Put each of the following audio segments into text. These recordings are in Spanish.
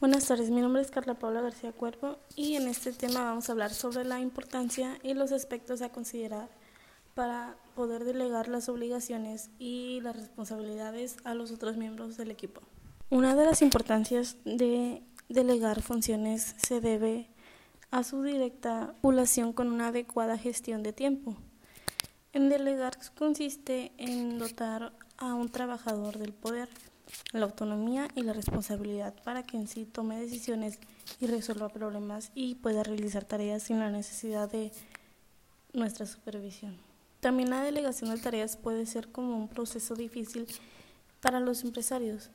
Buenas tardes, mi nombre es Carla Paula García Cuervo y en este tema vamos a hablar sobre la importancia y los aspectos a considerar para poder delegar las obligaciones y las responsabilidades a los otros miembros del equipo. Una de las importancias de delegar funciones se debe a su directa población con una adecuada gestión de tiempo. En delegar consiste en dotar a un trabajador del poder, la autonomía y la responsabilidad para que en sí tome decisiones y resuelva problemas y pueda realizar tareas sin la necesidad de nuestra supervisión. También la delegación de tareas puede ser como un proceso difícil para los empresarios,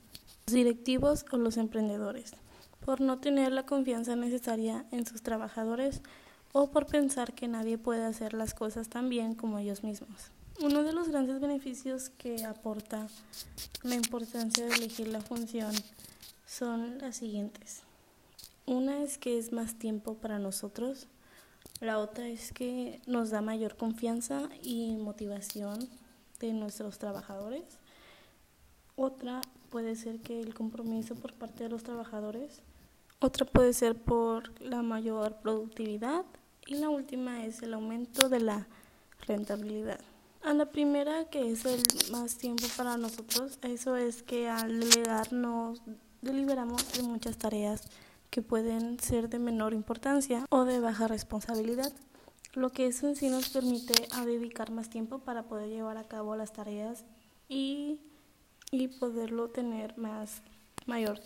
los directivos o los emprendedores, por no tener la confianza necesaria en sus trabajadores o por pensar que nadie puede hacer las cosas tan bien como ellos mismos. Uno de los grandes beneficios que aporta la importancia de elegir la función son las siguientes. Una es que es más tiempo para nosotros, la otra es que nos da mayor confianza y motivación de nuestros trabajadores. Otra puede ser que el compromiso por parte de los trabajadores. Otra puede ser por la mayor productividad y la última es el aumento de la rentabilidad. A la primera, que es el más tiempo para nosotros, eso es que al delegar nos deliberamos de muchas tareas que pueden ser de menor importancia o de baja responsabilidad, lo que eso en sí nos permite a dedicar más tiempo para poder llevar a cabo las tareas y, y poderlo tener más mayor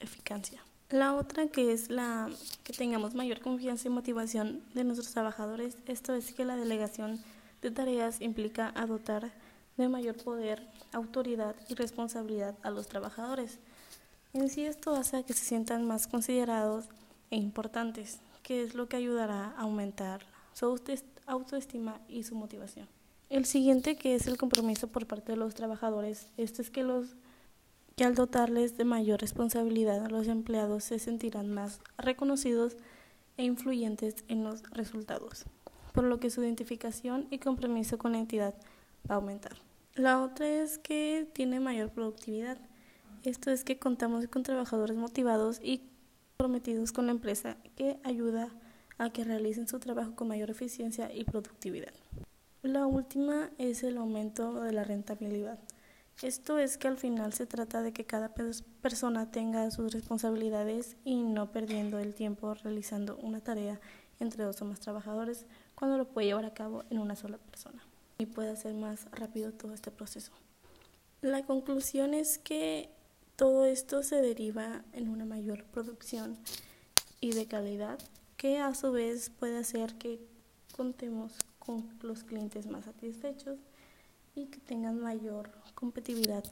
eficacia. La otra que es la que tengamos mayor confianza y motivación de nuestros trabajadores, esto es que la delegación de tareas implica dotar de mayor poder, autoridad y responsabilidad a los trabajadores. En sí esto hace que se sientan más considerados e importantes, que es lo que ayudará a aumentar su autoestima y su motivación. El siguiente que es el compromiso por parte de los trabajadores, esto es que los que al dotarles de mayor responsabilidad a los empleados se sentirán más reconocidos e influyentes en los resultados, por lo que su identificación y compromiso con la entidad va a aumentar. La otra es que tiene mayor productividad. Esto es que contamos con trabajadores motivados y comprometidos con la empresa que ayuda a que realicen su trabajo con mayor eficiencia y productividad. La última es el aumento de la rentabilidad. Esto es que al final se trata de que cada persona tenga sus responsabilidades y no perdiendo el tiempo realizando una tarea entre dos o más trabajadores cuando lo puede llevar a cabo en una sola persona y puede hacer más rápido todo este proceso. La conclusión es que todo esto se deriva en una mayor producción y de calidad que a su vez puede hacer que contemos con los clientes más satisfechos y que tengan mayor competitividad,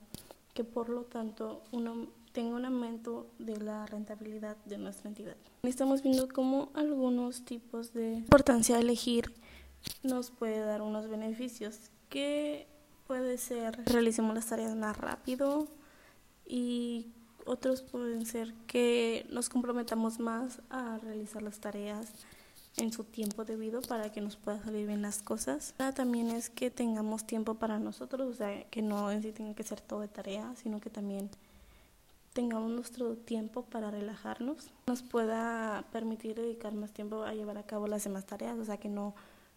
que por lo tanto uno tenga un aumento de la rentabilidad de nuestra entidad. Estamos viendo cómo algunos tipos de importancia de elegir nos puede dar unos beneficios que puede ser realicemos las tareas más rápido y otros pueden ser que nos comprometamos más a realizar las tareas en su tiempo debido para que nos pueda salir bien las cosas. También es que tengamos tiempo para nosotros, o sea, que no en sí tenga que ser todo de tarea, sino que también tengamos nuestro tiempo para relajarnos, nos pueda permitir dedicar más tiempo a llevar a cabo las demás tareas, o sea, que no,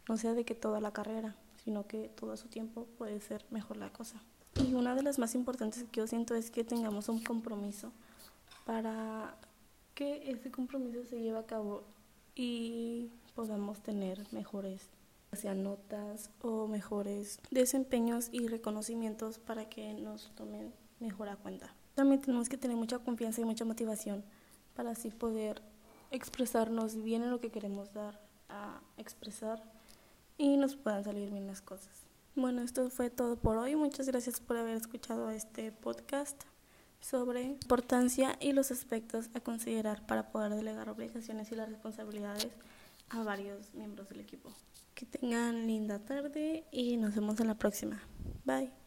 no sea de que toda la carrera, sino que todo su tiempo puede ser mejor la cosa. Y una de las más importantes que yo siento es que tengamos un compromiso para que ese compromiso se lleve a cabo y podamos tener mejores sea notas o mejores desempeños y reconocimientos para que nos tomen mejor a cuenta. También tenemos que tener mucha confianza y mucha motivación para así poder expresarnos bien en lo que queremos dar a expresar y nos puedan salir bien las cosas. Bueno, esto fue todo por hoy. Muchas gracias por haber escuchado este podcast sobre importancia y los aspectos a considerar para poder delegar obligaciones y las responsabilidades a varios miembros del equipo. Que tengan linda tarde y nos vemos en la próxima. Bye.